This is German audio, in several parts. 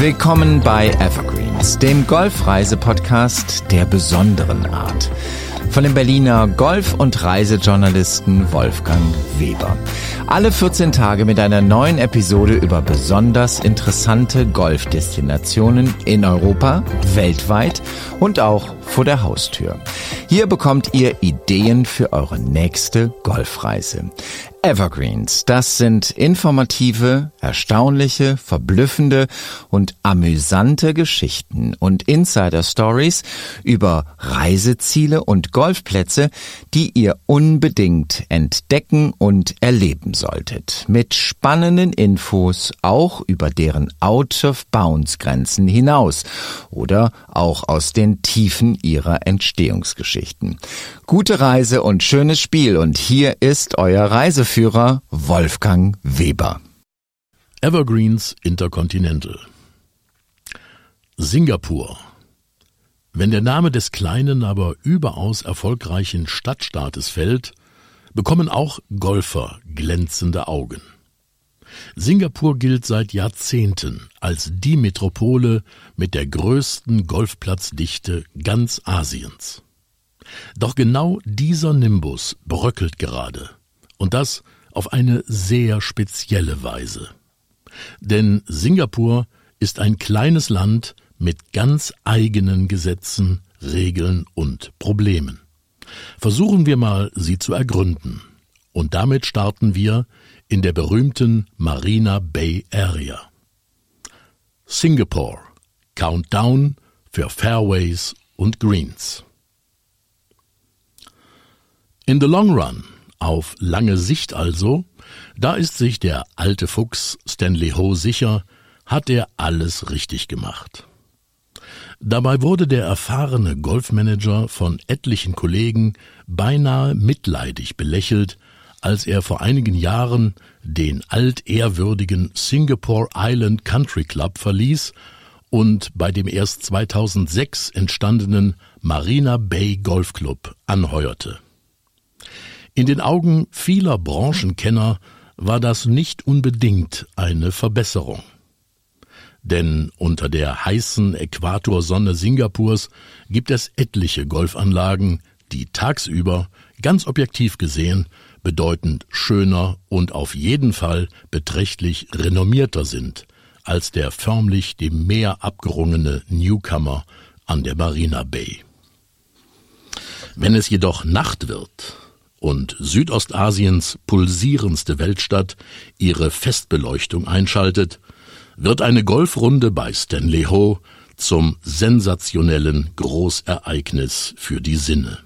Willkommen bei Evergreens, dem Golfreise-Podcast der besonderen Art. Von dem Berliner Golf- und Reisejournalisten Wolfgang Weber. Alle 14 Tage mit einer neuen Episode über besonders interessante Golfdestinationen in Europa, weltweit und auch vor der Haustür. Hier bekommt ihr Ideen für eure nächste Golfreise. Evergreens, das sind informative, erstaunliche, verblüffende und amüsante Geschichten und Insider Stories über Reiseziele und Golfplätze, die ihr unbedingt entdecken und erleben solltet. Mit spannenden Infos auch über deren Out-of-Bounds-Grenzen hinaus oder auch aus den Tiefen ihrer Entstehungsgeschichten. Gute Reise und schönes Spiel und hier ist euer Reiseführer Wolfgang Weber. Evergreens Intercontinental Singapur Wenn der Name des kleinen, aber überaus erfolgreichen Stadtstaates fällt, bekommen auch Golfer glänzende Augen. Singapur gilt seit Jahrzehnten als die Metropole mit der größten Golfplatzdichte ganz Asiens. Doch genau dieser Nimbus bröckelt gerade. Und das auf eine sehr spezielle Weise. Denn Singapur ist ein kleines Land mit ganz eigenen Gesetzen, Regeln und Problemen. Versuchen wir mal, sie zu ergründen. Und damit starten wir in der berühmten Marina Bay Area. Singapore. Countdown für Fairways und Greens. In the long run, auf lange Sicht also, da ist sich der alte Fuchs Stanley Ho sicher, hat er alles richtig gemacht. Dabei wurde der erfahrene Golfmanager von etlichen Kollegen beinahe mitleidig belächelt, als er vor einigen Jahren den altehrwürdigen Singapore Island Country Club verließ und bei dem erst 2006 entstandenen Marina Bay Golf Club anheuerte. In den Augen vieler Branchenkenner war das nicht unbedingt eine Verbesserung. Denn unter der heißen Äquatorsonne Singapurs gibt es etliche Golfanlagen, die tagsüber, ganz objektiv gesehen, bedeutend schöner und auf jeden Fall beträchtlich renommierter sind als der förmlich dem Meer abgerungene Newcomer an der Marina Bay. Wenn es jedoch Nacht wird und Südostasiens pulsierendste Weltstadt ihre Festbeleuchtung einschaltet, wird eine Golfrunde bei Stanley Ho zum sensationellen Großereignis für die Sinne.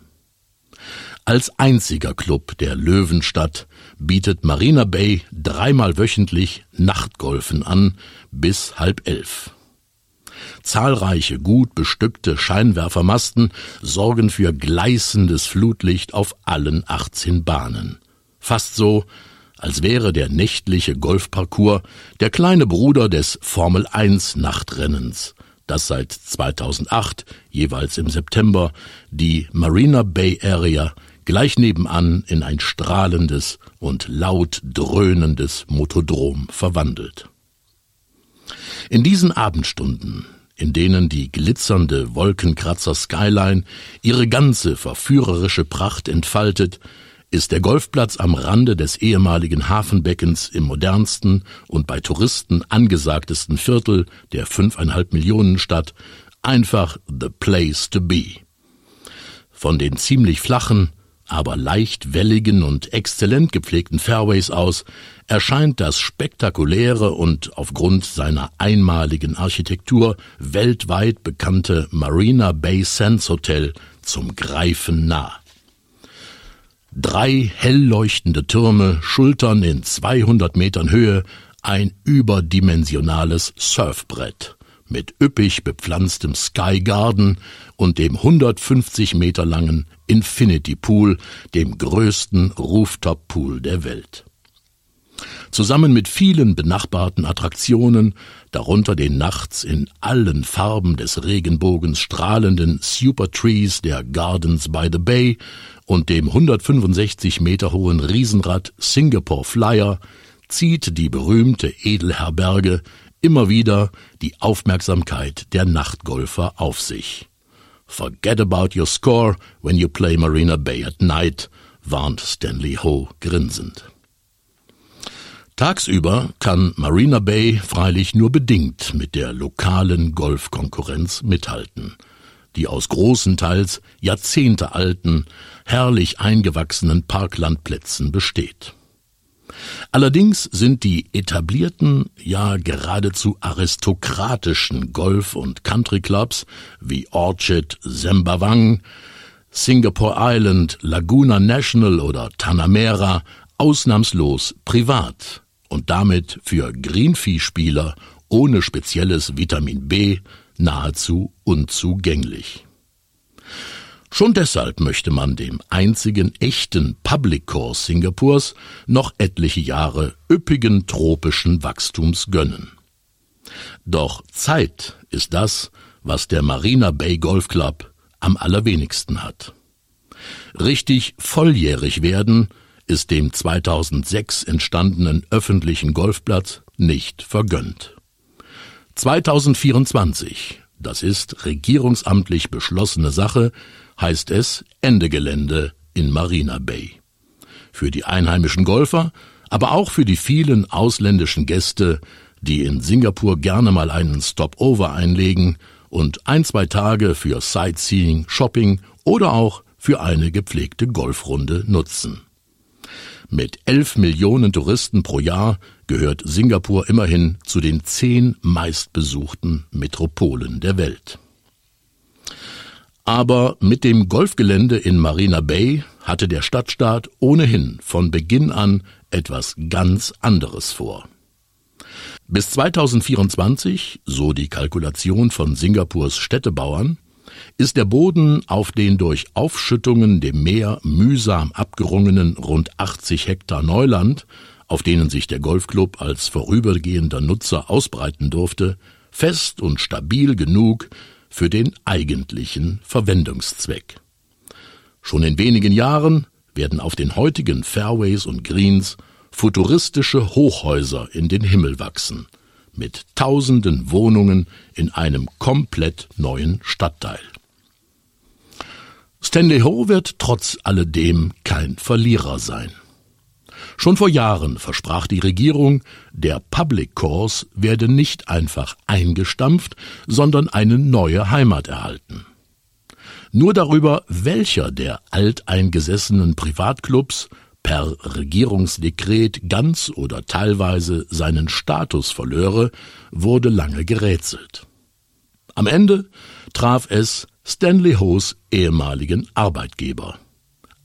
Als einziger Club der Löwenstadt bietet Marina Bay dreimal wöchentlich Nachtgolfen an bis halb elf. Zahlreiche gut bestückte Scheinwerfermasten sorgen für gleißendes Flutlicht auf allen 18 Bahnen. Fast so, als wäre der nächtliche Golfparcours der kleine Bruder des Formel 1 Nachtrennens, das seit 2008 jeweils im September die Marina Bay Area gleich nebenan in ein strahlendes und laut dröhnendes Motodrom verwandelt. In diesen Abendstunden, in denen die glitzernde Wolkenkratzer Skyline ihre ganze verführerische Pracht entfaltet, ist der Golfplatz am Rande des ehemaligen Hafenbeckens im modernsten und bei Touristen angesagtesten Viertel der fünfeinhalb Millionen Stadt einfach the place to be. Von den ziemlich flachen, aber leicht welligen und exzellent gepflegten Fairways aus, erscheint das spektakuläre und aufgrund seiner einmaligen Architektur weltweit bekannte Marina Bay Sands Hotel zum Greifen nah. Drei hell leuchtende Türme schultern in 200 Metern Höhe ein überdimensionales Surfbrett mit üppig bepflanztem Sky Garden und dem 150 Meter langen Infinity Pool, dem größten Rooftop Pool der Welt. Zusammen mit vielen benachbarten Attraktionen, darunter den nachts in allen Farben des Regenbogens strahlenden Super Trees der Gardens by the Bay und dem 165 Meter hohen Riesenrad Singapore Flyer, zieht die berühmte Edelherberge immer wieder die Aufmerksamkeit der Nachtgolfer auf sich. Forget about your score when you play Marina Bay at night, warnt Stanley Ho grinsend. Tagsüber kann Marina Bay freilich nur bedingt mit der lokalen Golfkonkurrenz mithalten, die aus großen teils jahrzehntealten, herrlich eingewachsenen Parklandplätzen besteht. Allerdings sind die etablierten, ja geradezu aristokratischen Golf- und Countryclubs wie Orchid, Sembawang, Singapore Island, Laguna National oder Tanamera ausnahmslos privat und damit für Greenfee-Spieler ohne spezielles Vitamin B nahezu unzugänglich. Schon deshalb möchte man dem einzigen echten Public Course Singapurs noch etliche Jahre üppigen tropischen Wachstums gönnen. Doch Zeit ist das, was der Marina Bay Golf Club am allerwenigsten hat. Richtig volljährig werden ist dem 2006 entstandenen öffentlichen Golfplatz nicht vergönnt. 2024, das ist regierungsamtlich beschlossene Sache, heißt es Ende Gelände in Marina Bay. Für die einheimischen Golfer, aber auch für die vielen ausländischen Gäste, die in Singapur gerne mal einen Stopover einlegen und ein, zwei Tage für Sightseeing, Shopping oder auch für eine gepflegte Golfrunde nutzen. Mit elf Millionen Touristen pro Jahr gehört Singapur immerhin zu den zehn meistbesuchten Metropolen der Welt. Aber mit dem Golfgelände in Marina Bay hatte der Stadtstaat ohnehin von Beginn an etwas ganz anderes vor. Bis 2024, so die Kalkulation von Singapurs Städtebauern, ist der Boden auf den durch Aufschüttungen dem Meer mühsam abgerungenen rund 80 Hektar Neuland, auf denen sich der Golfclub als vorübergehender Nutzer ausbreiten durfte, fest und stabil genug, für den eigentlichen Verwendungszweck. Schon in wenigen Jahren werden auf den heutigen Fairways und Greens futuristische Hochhäuser in den Himmel wachsen, mit tausenden Wohnungen in einem komplett neuen Stadtteil. Stanley Ho wird trotz alledem kein Verlierer sein. Schon vor Jahren versprach die Regierung, der Public Course werde nicht einfach eingestampft, sondern eine neue Heimat erhalten. Nur darüber, welcher der alteingesessenen Privatclubs per Regierungsdekret ganz oder teilweise seinen Status verlöre, wurde lange gerätselt. Am Ende traf es Stanley Hoes ehemaligen Arbeitgeber.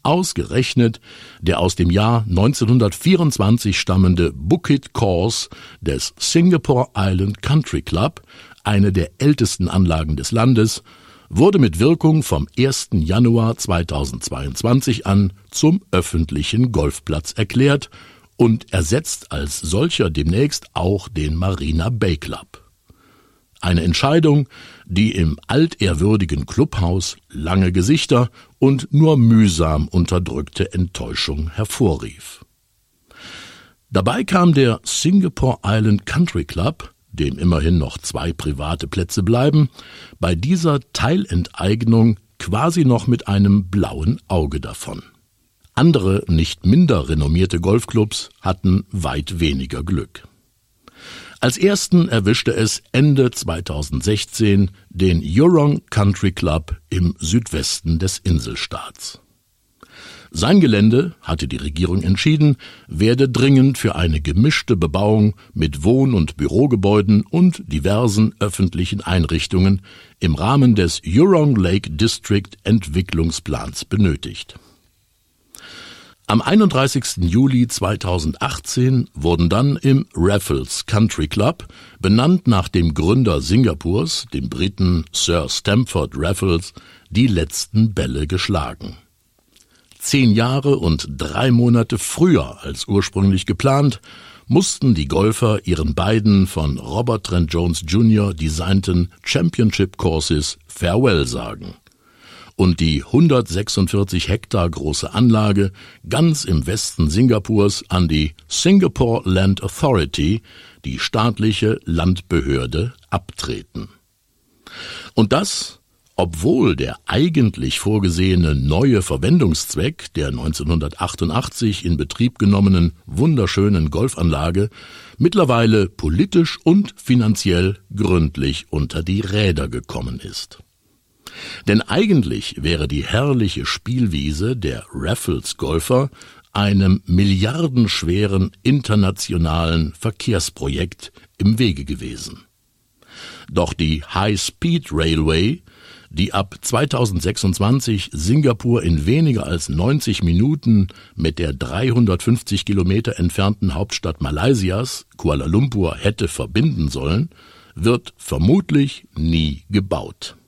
Ausgerechnet der aus dem Jahr 1924 stammende Bukit Course des Singapore Island Country Club, eine der ältesten Anlagen des Landes, wurde mit Wirkung vom 1. Januar 2022 an zum öffentlichen Golfplatz erklärt und ersetzt als solcher demnächst auch den Marina Bay Club. Eine Entscheidung, die im altehrwürdigen Clubhaus lange Gesichter und nur mühsam unterdrückte Enttäuschung hervorrief. Dabei kam der Singapore Island Country Club, dem immerhin noch zwei private Plätze bleiben, bei dieser Teilenteignung quasi noch mit einem blauen Auge davon. Andere, nicht minder renommierte Golfclubs hatten weit weniger Glück. Als ersten erwischte es Ende 2016 den Jurong Country Club im Südwesten des Inselstaats. Sein Gelände, hatte die Regierung entschieden, werde dringend für eine gemischte Bebauung mit Wohn- und Bürogebäuden und diversen öffentlichen Einrichtungen im Rahmen des Jurong Lake District Entwicklungsplans benötigt. Am 31. Juli 2018 wurden dann im Raffles Country Club, benannt nach dem Gründer Singapurs, dem Briten Sir Stamford Raffles, die letzten Bälle geschlagen. Zehn Jahre und drei Monate früher als ursprünglich geplant, mussten die Golfer ihren beiden von Robert Trent Jones Jr. designten Championship Courses Farewell sagen und die 146 Hektar große Anlage ganz im Westen Singapurs an die Singapore Land Authority, die staatliche Landbehörde, abtreten. Und das, obwohl der eigentlich vorgesehene neue Verwendungszweck der 1988 in Betrieb genommenen wunderschönen Golfanlage mittlerweile politisch und finanziell gründlich unter die Räder gekommen ist. Denn eigentlich wäre die herrliche Spielwiese der Raffles Golfer einem milliardenschweren internationalen Verkehrsprojekt im Wege gewesen. Doch die High Speed Railway, die ab 2026 Singapur in weniger als 90 Minuten mit der 350 Kilometer entfernten Hauptstadt Malaysias, Kuala Lumpur, hätte verbinden sollen, wird vermutlich nie gebaut.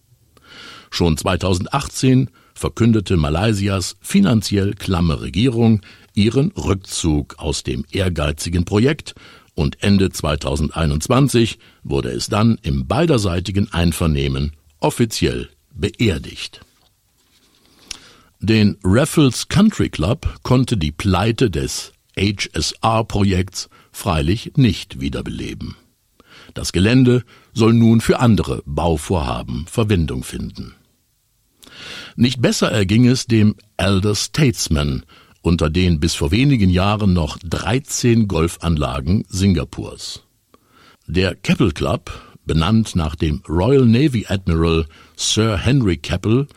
Schon 2018 verkündete Malaysias finanziell klamme Regierung ihren Rückzug aus dem ehrgeizigen Projekt und Ende 2021 wurde es dann im beiderseitigen Einvernehmen offiziell beerdigt. Den Raffles Country Club konnte die Pleite des HSR-Projekts freilich nicht wiederbeleben. Das Gelände soll nun für andere Bauvorhaben Verwendung finden. Nicht besser erging es dem Elder Statesman, unter den bis vor wenigen Jahren noch 13 Golfanlagen Singapurs. Der Keppel Club, benannt nach dem Royal Navy Admiral Sir Henry Keppel,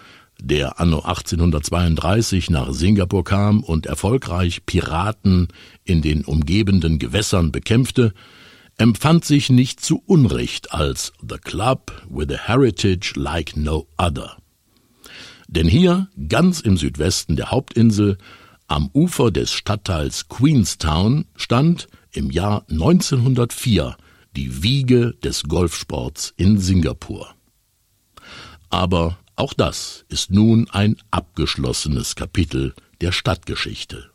der anno 1832 nach Singapur kam und erfolgreich Piraten in den umgebenden Gewässern bekämpfte, empfand sich nicht zu Unrecht als The Club with a Heritage like no other. Denn hier, ganz im Südwesten der Hauptinsel, am Ufer des Stadtteils Queenstown, stand im Jahr 1904 die Wiege des Golfsports in Singapur. Aber auch das ist nun ein abgeschlossenes Kapitel der Stadtgeschichte.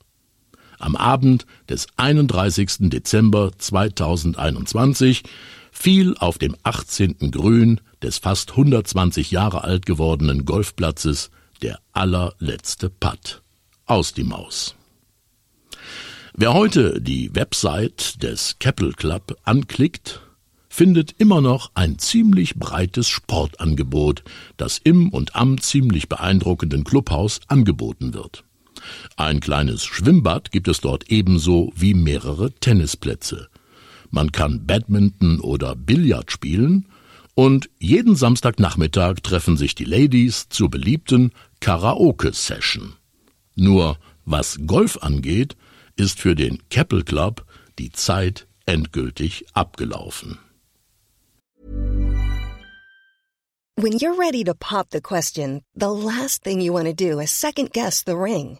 Am Abend des 31. Dezember 2021 fiel auf dem 18. Grün des fast 120 Jahre alt gewordenen Golfplatzes der allerletzte Putt aus die Maus. Wer heute die Website des Keppel Club anklickt, findet immer noch ein ziemlich breites Sportangebot, das im und am ziemlich beeindruckenden Clubhaus angeboten wird. Ein kleines Schwimmbad gibt es dort ebenso wie mehrere Tennisplätze. Man kann Badminton oder Billard spielen und jeden Samstagnachmittag treffen sich die Ladies zur beliebten Karaoke-Session. Nur was Golf angeht, ist für den Keppel Club die Zeit endgültig abgelaufen. When you're ready to pop the question, the last thing you want to do is second guess the ring.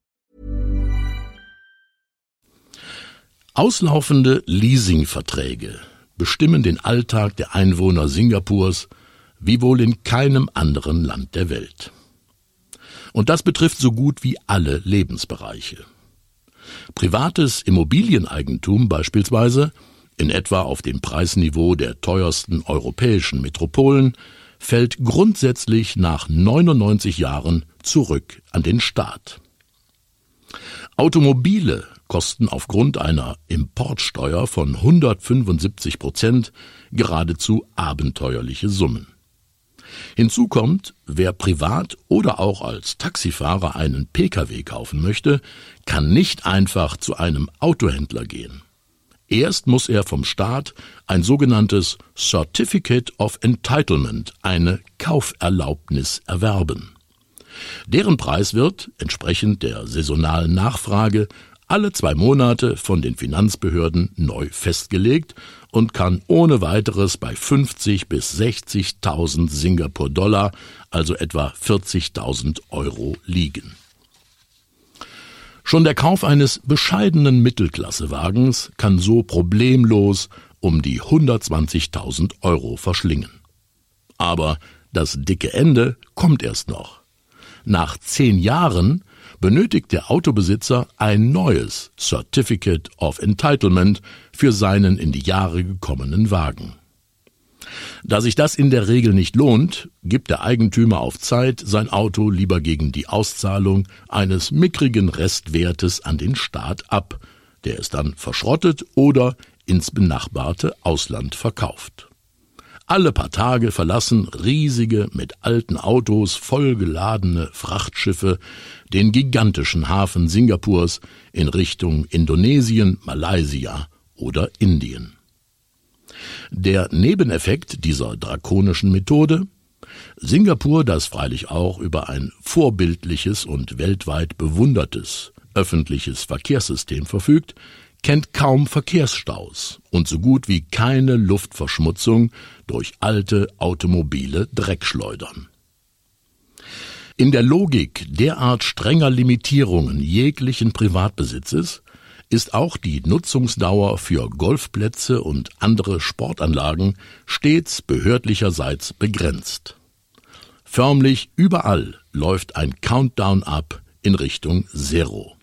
Auslaufende Leasingverträge bestimmen den Alltag der Einwohner Singapurs wie wohl in keinem anderen Land der Welt. Und das betrifft so gut wie alle Lebensbereiche. Privates Immobilieneigentum beispielsweise, in etwa auf dem Preisniveau der teuersten europäischen Metropolen, fällt grundsätzlich nach 99 Jahren zurück an den Staat. Automobile kosten aufgrund einer Importsteuer von 175 Prozent geradezu abenteuerliche Summen. Hinzu kommt, wer privat oder auch als Taxifahrer einen Pkw kaufen möchte, kann nicht einfach zu einem Autohändler gehen. Erst muss er vom Staat ein sogenanntes Certificate of Entitlement, eine Kauferlaubnis erwerben. Deren Preis wird, entsprechend der saisonalen Nachfrage, alle zwei Monate von den Finanzbehörden neu festgelegt und kann ohne weiteres bei 50 bis 60.000 Singapur-Dollar, also etwa 40.000 Euro liegen. Schon der Kauf eines bescheidenen Mittelklassewagens kann so problemlos um die 120.000 Euro verschlingen. Aber das dicke Ende kommt erst noch. Nach zehn Jahren benötigt der Autobesitzer ein neues Certificate of Entitlement für seinen in die Jahre gekommenen Wagen. Da sich das in der Regel nicht lohnt, gibt der Eigentümer auf Zeit sein Auto lieber gegen die Auszahlung eines mickrigen Restwertes an den Staat ab, der es dann verschrottet oder ins benachbarte Ausland verkauft. Alle paar Tage verlassen riesige, mit alten Autos vollgeladene Frachtschiffe den gigantischen Hafen Singapurs in Richtung Indonesien, Malaysia oder Indien. Der Nebeneffekt dieser drakonischen Methode Singapur, das freilich auch über ein vorbildliches und weltweit bewundertes öffentliches Verkehrssystem verfügt, kennt kaum Verkehrsstaus und so gut wie keine Luftverschmutzung durch alte automobile Dreckschleudern. In der Logik derart strenger Limitierungen jeglichen Privatbesitzes ist auch die Nutzungsdauer für Golfplätze und andere Sportanlagen stets behördlicherseits begrenzt. Förmlich überall läuft ein Countdown ab in Richtung Zero.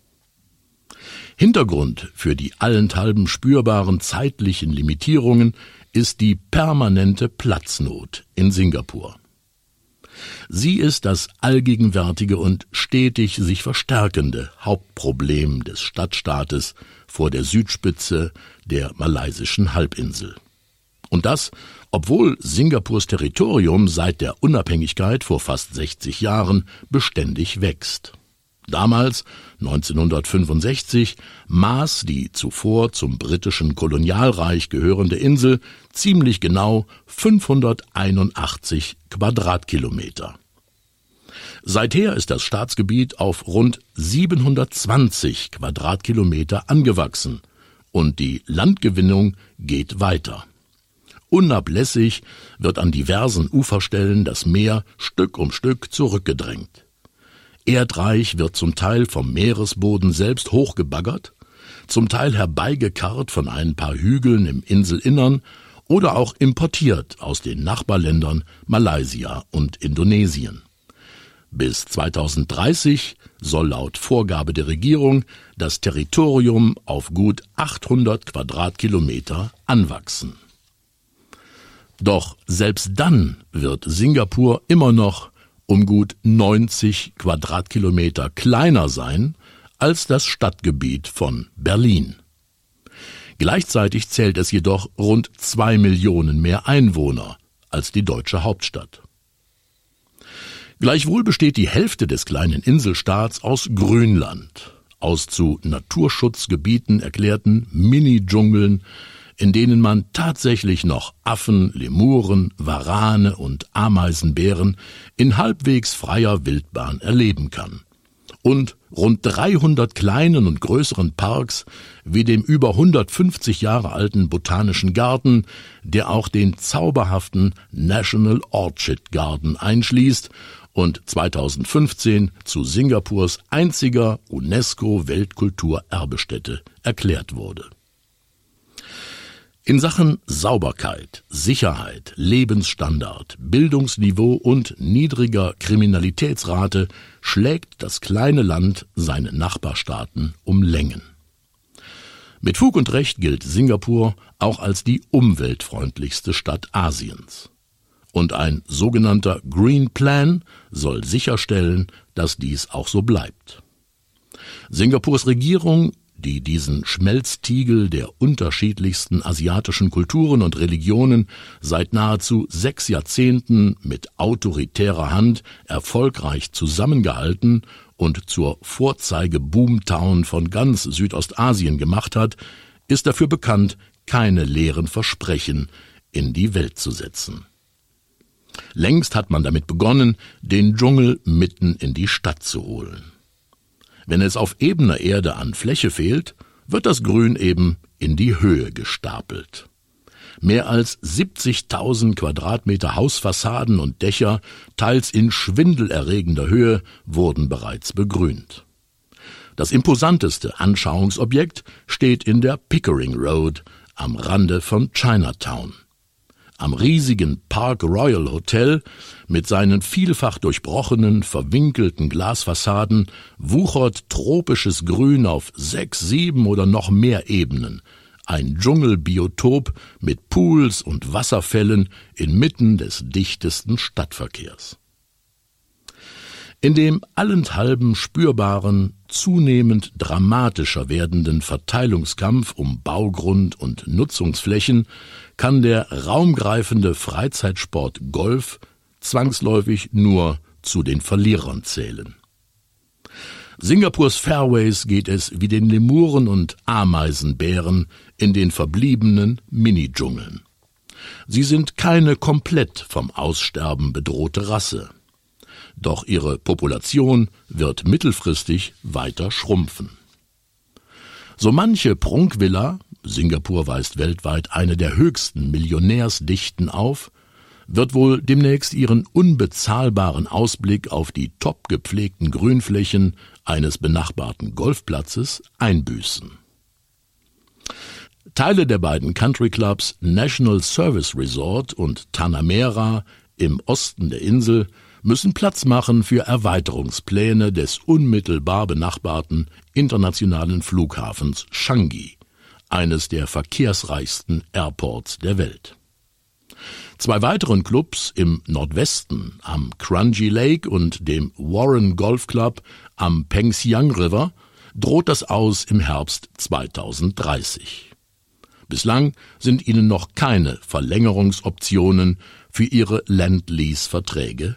Hintergrund für die allenthalben spürbaren zeitlichen Limitierungen ist die permanente Platznot in Singapur. Sie ist das allgegenwärtige und stetig sich verstärkende Hauptproblem des Stadtstaates vor der Südspitze der malaysischen Halbinsel. Und das, obwohl Singapurs Territorium seit der Unabhängigkeit vor fast 60 Jahren beständig wächst. Damals, 1965, maß die zuvor zum britischen Kolonialreich gehörende Insel ziemlich genau 581 Quadratkilometer. Seither ist das Staatsgebiet auf rund 720 Quadratkilometer angewachsen und die Landgewinnung geht weiter. Unablässig wird an diversen Uferstellen das Meer Stück um Stück zurückgedrängt. Erdreich wird zum Teil vom Meeresboden selbst hochgebaggert, zum Teil herbeigekarrt von ein paar Hügeln im Inselinnern oder auch importiert aus den Nachbarländern Malaysia und Indonesien. Bis 2030 soll laut Vorgabe der Regierung das Territorium auf gut 800 Quadratkilometer anwachsen. Doch selbst dann wird Singapur immer noch um gut 90 Quadratkilometer kleiner sein als das Stadtgebiet von Berlin. Gleichzeitig zählt es jedoch rund zwei Millionen mehr Einwohner als die deutsche Hauptstadt. Gleichwohl besteht die Hälfte des kleinen Inselstaats aus Grünland, aus zu Naturschutzgebieten erklärten Mini-Dschungeln, in denen man tatsächlich noch Affen, Lemuren, Warane und Ameisenbären in halbwegs freier Wildbahn erleben kann. Und rund 300 kleinen und größeren Parks wie dem über 150 Jahre alten Botanischen Garten, der auch den zauberhaften National Orchid Garden einschließt und 2015 zu Singapurs einziger UNESCO Weltkulturerbestätte erklärt wurde. In Sachen Sauberkeit, Sicherheit, Lebensstandard, Bildungsniveau und niedriger Kriminalitätsrate schlägt das kleine Land seine Nachbarstaaten um Längen. Mit Fug und Recht gilt Singapur auch als die umweltfreundlichste Stadt Asiens. Und ein sogenannter Green Plan soll sicherstellen, dass dies auch so bleibt. Singapurs Regierung, die diesen Schmelztiegel der unterschiedlichsten asiatischen Kulturen und Religionen seit nahezu sechs Jahrzehnten mit autoritärer Hand erfolgreich zusammengehalten und zur Vorzeige-Boomtown von ganz Südostasien gemacht hat, ist dafür bekannt, keine leeren Versprechen in die Welt zu setzen. Längst hat man damit begonnen, den Dschungel mitten in die Stadt zu holen. Wenn es auf ebener Erde an Fläche fehlt, wird das Grün eben in die Höhe gestapelt. Mehr als 70.000 Quadratmeter Hausfassaden und Dächer, teils in schwindelerregender Höhe, wurden bereits begrünt. Das imposanteste Anschauungsobjekt steht in der Pickering Road am Rande von Chinatown. Am riesigen Park Royal Hotel mit seinen vielfach durchbrochenen, verwinkelten Glasfassaden wuchert tropisches Grün auf sechs, sieben oder noch mehr Ebenen. Ein Dschungelbiotop mit Pools und Wasserfällen inmitten des dichtesten Stadtverkehrs. In dem allenthalben spürbaren, zunehmend dramatischer werdenden Verteilungskampf um Baugrund und Nutzungsflächen kann der raumgreifende Freizeitsport Golf zwangsläufig nur zu den Verlierern zählen. Singapurs Fairways geht es wie den Lemuren und Ameisenbären in den verbliebenen Mini-Dschungeln. Sie sind keine komplett vom Aussterben bedrohte Rasse. Doch ihre Population wird mittelfristig weiter schrumpfen. So manche Prunkvilla, Singapur weist weltweit eine der höchsten Millionärsdichten auf, wird wohl demnächst ihren unbezahlbaren Ausblick auf die top gepflegten Grünflächen eines benachbarten Golfplatzes einbüßen. Teile der beiden Country Clubs National Service Resort und Tanamera im Osten der Insel müssen Platz machen für Erweiterungspläne des unmittelbar benachbarten internationalen Flughafens Changi, eines der verkehrsreichsten Airports der Welt. Zwei weiteren Clubs im Nordwesten am Crunchy Lake und dem Warren Golf Club am Pengsiang River droht das Aus im Herbst 2030. Bislang sind ihnen noch keine Verlängerungsoptionen für ihre Land-Lease-Verträge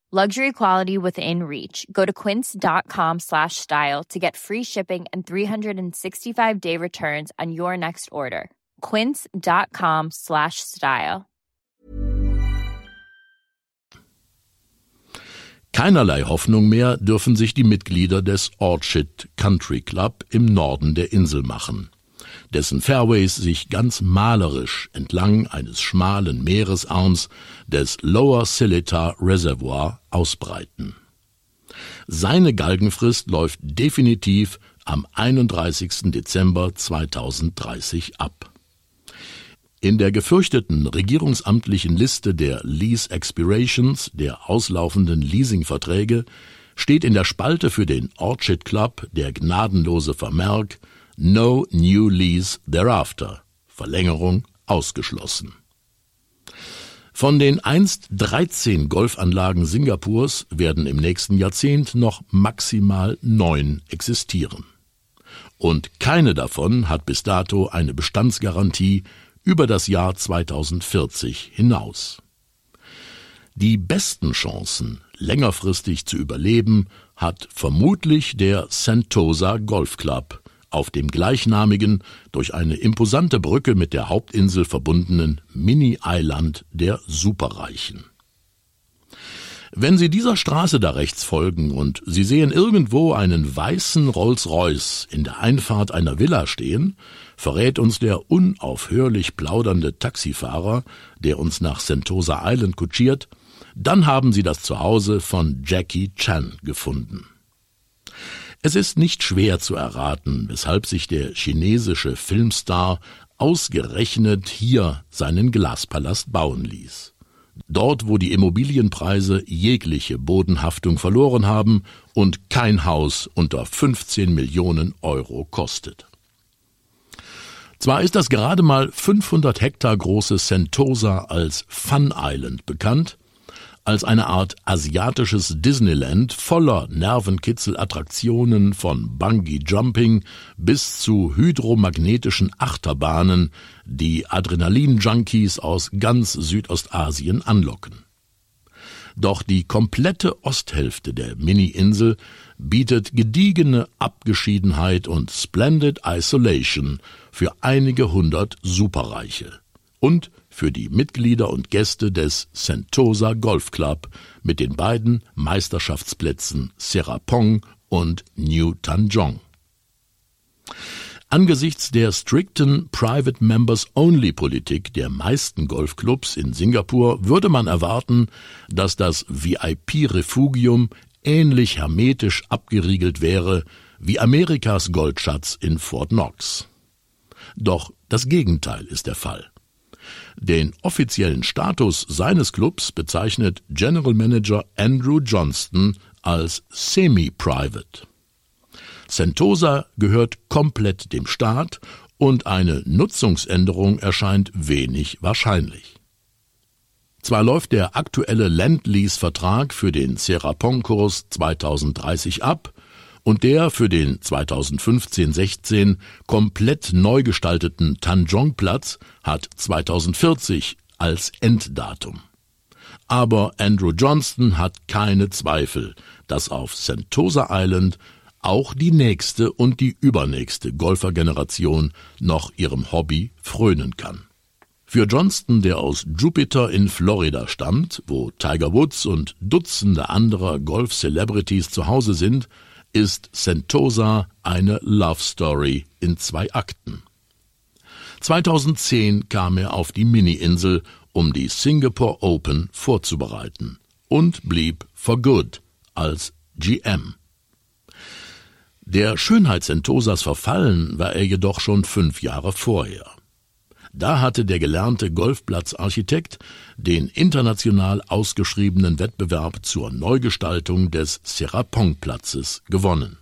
luxury quality within reach. Go to quince.com slash style to get free shipping and 365 day returns on your next order. quince.com slash style. Keinerlei Hoffnung mehr dürfen sich die Mitglieder des Orchid Country Club im Norden der Insel machen. Dessen Fairways sich ganz malerisch entlang eines schmalen Meeresarms des Lower Sillita Reservoir ausbreiten. Seine Galgenfrist läuft definitiv am 31. Dezember 2030 ab. In der gefürchteten regierungsamtlichen Liste der Lease Expirations, der auslaufenden Leasingverträge, steht in der Spalte für den Orchid Club der gnadenlose Vermerk No New Lease Thereafter. Verlängerung ausgeschlossen. Von den einst 13 Golfanlagen Singapurs werden im nächsten Jahrzehnt noch maximal neun existieren. Und keine davon hat bis dato eine Bestandsgarantie über das Jahr 2040 hinaus. Die besten Chancen, längerfristig zu überleben, hat vermutlich der Sentosa Golf Club auf dem gleichnamigen, durch eine imposante Brücke mit der Hauptinsel verbundenen Mini-Eiland der Superreichen. Wenn Sie dieser Straße da rechts folgen und Sie sehen irgendwo einen weißen Rolls-Royce in der Einfahrt einer Villa stehen, verrät uns der unaufhörlich plaudernde Taxifahrer, der uns nach Sentosa Island kutschiert, dann haben Sie das Zuhause von Jackie Chan gefunden. Es ist nicht schwer zu erraten, weshalb sich der chinesische Filmstar ausgerechnet hier seinen Glaspalast bauen ließ. Dort, wo die Immobilienpreise jegliche Bodenhaftung verloren haben und kein Haus unter 15 Millionen Euro kostet. Zwar ist das gerade mal 500 Hektar große Sentosa als Fun Island bekannt, als eine Art asiatisches Disneyland voller Nervenkitzel-Attraktionen von Bungee-Jumping bis zu hydromagnetischen Achterbahnen, die Adrenalin-Junkies aus ganz Südostasien anlocken. Doch die komplette Osthälfte der Mini-Insel bietet gediegene Abgeschiedenheit und Splendid Isolation für einige hundert Superreiche und für die Mitglieder und Gäste des Sentosa Golf Club mit den beiden Meisterschaftsplätzen Serapong und New Tanjong. Angesichts der strikten Private Members Only Politik der meisten Golfclubs in Singapur würde man erwarten, dass das VIP Refugium ähnlich hermetisch abgeriegelt wäre wie Amerikas Goldschatz in Fort Knox. Doch das Gegenteil ist der Fall. Den offiziellen Status seines Clubs bezeichnet General Manager Andrew Johnston als semi-private. Sentosa gehört komplett dem Staat und eine Nutzungsänderung erscheint wenig wahrscheinlich. Zwar läuft der aktuelle Land-Lease-Vertrag für den Serapong-Kurs 2030 ab, und der für den 2015-16 komplett neu gestalteten Tanjong-Platz hat 2040 als Enddatum. Aber Andrew Johnston hat keine Zweifel, dass auf Sentosa Island auch die nächste und die übernächste Golfergeneration noch ihrem Hobby frönen kann. Für Johnston, der aus Jupiter in Florida stammt, wo Tiger Woods und Dutzende anderer Golf-Celebrities zu Hause sind, ist Sentosa eine Love Story in zwei Akten. 2010 kam er auf die Mini-Insel, um die Singapore Open vorzubereiten und blieb for good als GM. Der Schönheit Sentosas verfallen war er jedoch schon fünf Jahre vorher. Da hatte der gelernte Golfplatzarchitekt den international ausgeschriebenen Wettbewerb zur Neugestaltung des Serapong-Platzes gewonnen.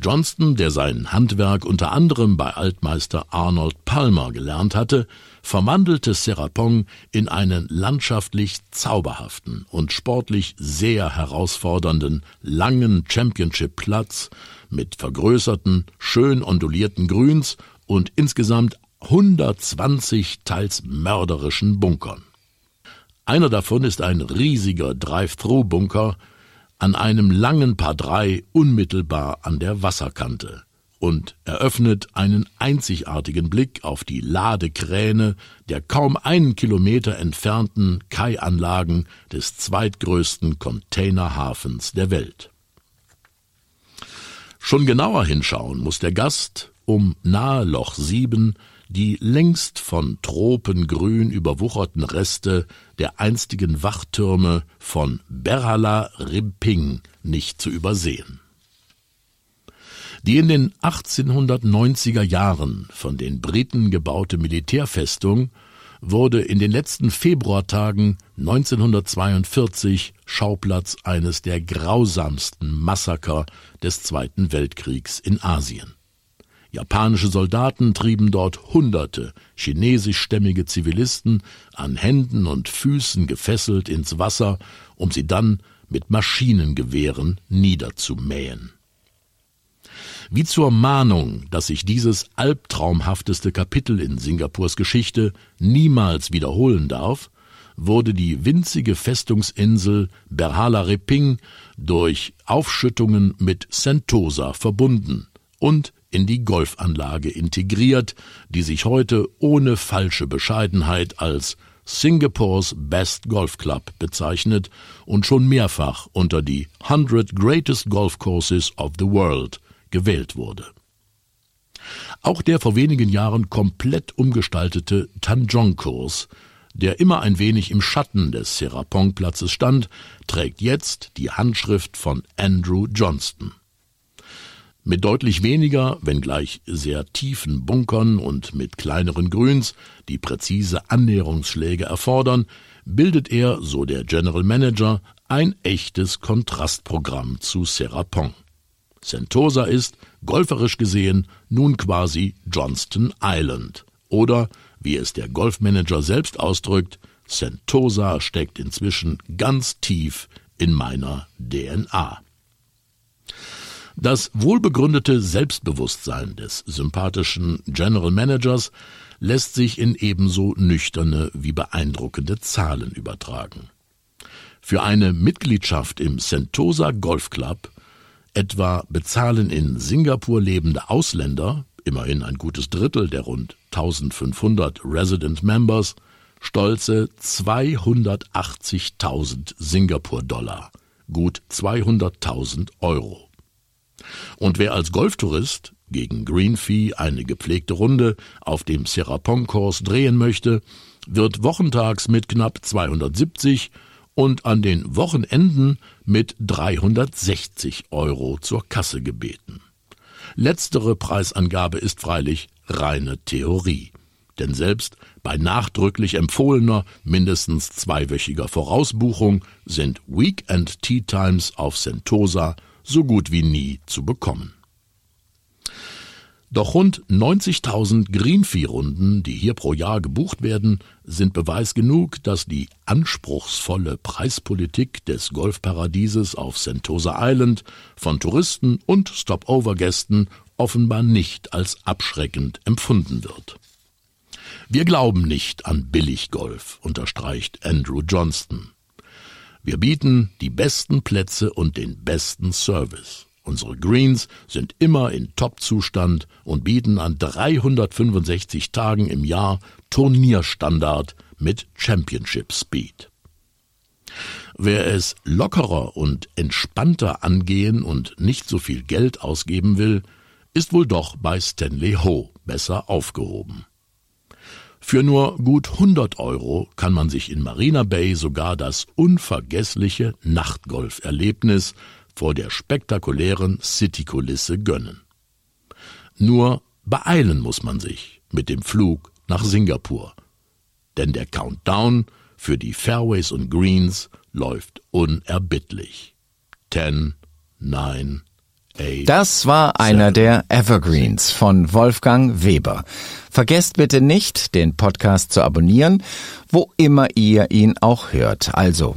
Johnston, der sein Handwerk unter anderem bei Altmeister Arnold Palmer gelernt hatte, verwandelte Serapong in einen landschaftlich zauberhaften und sportlich sehr herausfordernden langen Championship-Platz mit vergrößerten, schön ondulierten Grüns und insgesamt 120 teils mörderischen Bunkern. Einer davon ist ein riesiger Drive-Through-Bunker an einem langen Paar 3 unmittelbar an der Wasserkante und eröffnet einen einzigartigen Blick auf die Ladekräne der kaum einen Kilometer entfernten Kaianlagen des zweitgrößten Containerhafens der Welt. Schon genauer hinschauen muss der Gast, um nahe Loch 7 die längst von Tropengrün überwucherten Reste der einstigen Wachtürme von Berhala Rimping nicht zu übersehen. Die in den 1890er Jahren von den Briten gebaute Militärfestung wurde in den letzten Februartagen 1942 Schauplatz eines der grausamsten Massaker des Zweiten Weltkriegs in Asien. Japanische Soldaten trieben dort Hunderte chinesischstämmige Zivilisten an Händen und Füßen gefesselt ins Wasser, um sie dann mit Maschinengewehren niederzumähen. Wie zur Mahnung, dass sich dieses albtraumhafteste Kapitel in Singapurs Geschichte niemals wiederholen darf, wurde die winzige Festungsinsel Berhala Reping durch Aufschüttungen mit Sentosa verbunden und in die Golfanlage integriert, die sich heute ohne falsche Bescheidenheit als Singapores Best Golf Club bezeichnet und schon mehrfach unter die 100 Greatest Golf Courses of the World gewählt wurde. Auch der vor wenigen Jahren komplett umgestaltete Tanjong-Kurs, der immer ein wenig im Schatten des Serapong-Platzes stand, trägt jetzt die Handschrift von Andrew Johnston. Mit deutlich weniger, wenngleich sehr tiefen Bunkern und mit kleineren Grüns, die präzise Annäherungsschläge erfordern, bildet er, so der General Manager, ein echtes Kontrastprogramm zu Serapong. Sentosa ist, golferisch gesehen, nun quasi Johnston Island. Oder, wie es der Golfmanager selbst ausdrückt, Sentosa steckt inzwischen ganz tief in meiner DNA. Das wohlbegründete Selbstbewusstsein des sympathischen General Managers lässt sich in ebenso nüchterne wie beeindruckende Zahlen übertragen. Für eine Mitgliedschaft im Sentosa Golf Club etwa bezahlen in Singapur lebende Ausländer, immerhin ein gutes Drittel der rund 1500 Resident Members, stolze 280.000 Singapur-Dollar, gut 200.000 Euro. Und wer als Golftourist gegen Green Fee eine gepflegte Runde auf dem Serapong-Kurs drehen möchte, wird wochentags mit knapp 270 und an den Wochenenden mit 360 Euro zur Kasse gebeten. Letztere Preisangabe ist freilich reine Theorie. Denn selbst bei nachdrücklich empfohlener, mindestens zweiwöchiger Vorausbuchung sind Weekend Tea Times auf Sentosa so gut wie nie zu bekommen. Doch rund 90.000 Greenfee-Runden, die hier pro Jahr gebucht werden, sind Beweis genug, dass die anspruchsvolle Preispolitik des Golfparadieses auf Sentosa Island von Touristen und Stopover-Gästen offenbar nicht als abschreckend empfunden wird. Wir glauben nicht an Billiggolf, unterstreicht Andrew Johnston. Wir bieten die besten Plätze und den besten Service. Unsere Greens sind immer in Top-Zustand und bieten an 365 Tagen im Jahr Turnierstandard mit Championship Speed. Wer es lockerer und entspannter angehen und nicht so viel Geld ausgeben will, ist wohl doch bei Stanley Ho besser aufgehoben. Für nur gut 100 Euro kann man sich in Marina Bay sogar das unvergessliche Nachtgolferlebnis vor der spektakulären Citykulisse gönnen. Nur beeilen muss man sich mit dem Flug nach Singapur, denn der Countdown für die Fairways und Greens läuft unerbittlich. Ten, nine, das war einer der Evergreens von Wolfgang Weber. Vergesst bitte nicht, den Podcast zu abonnieren, wo immer ihr ihn auch hört. Also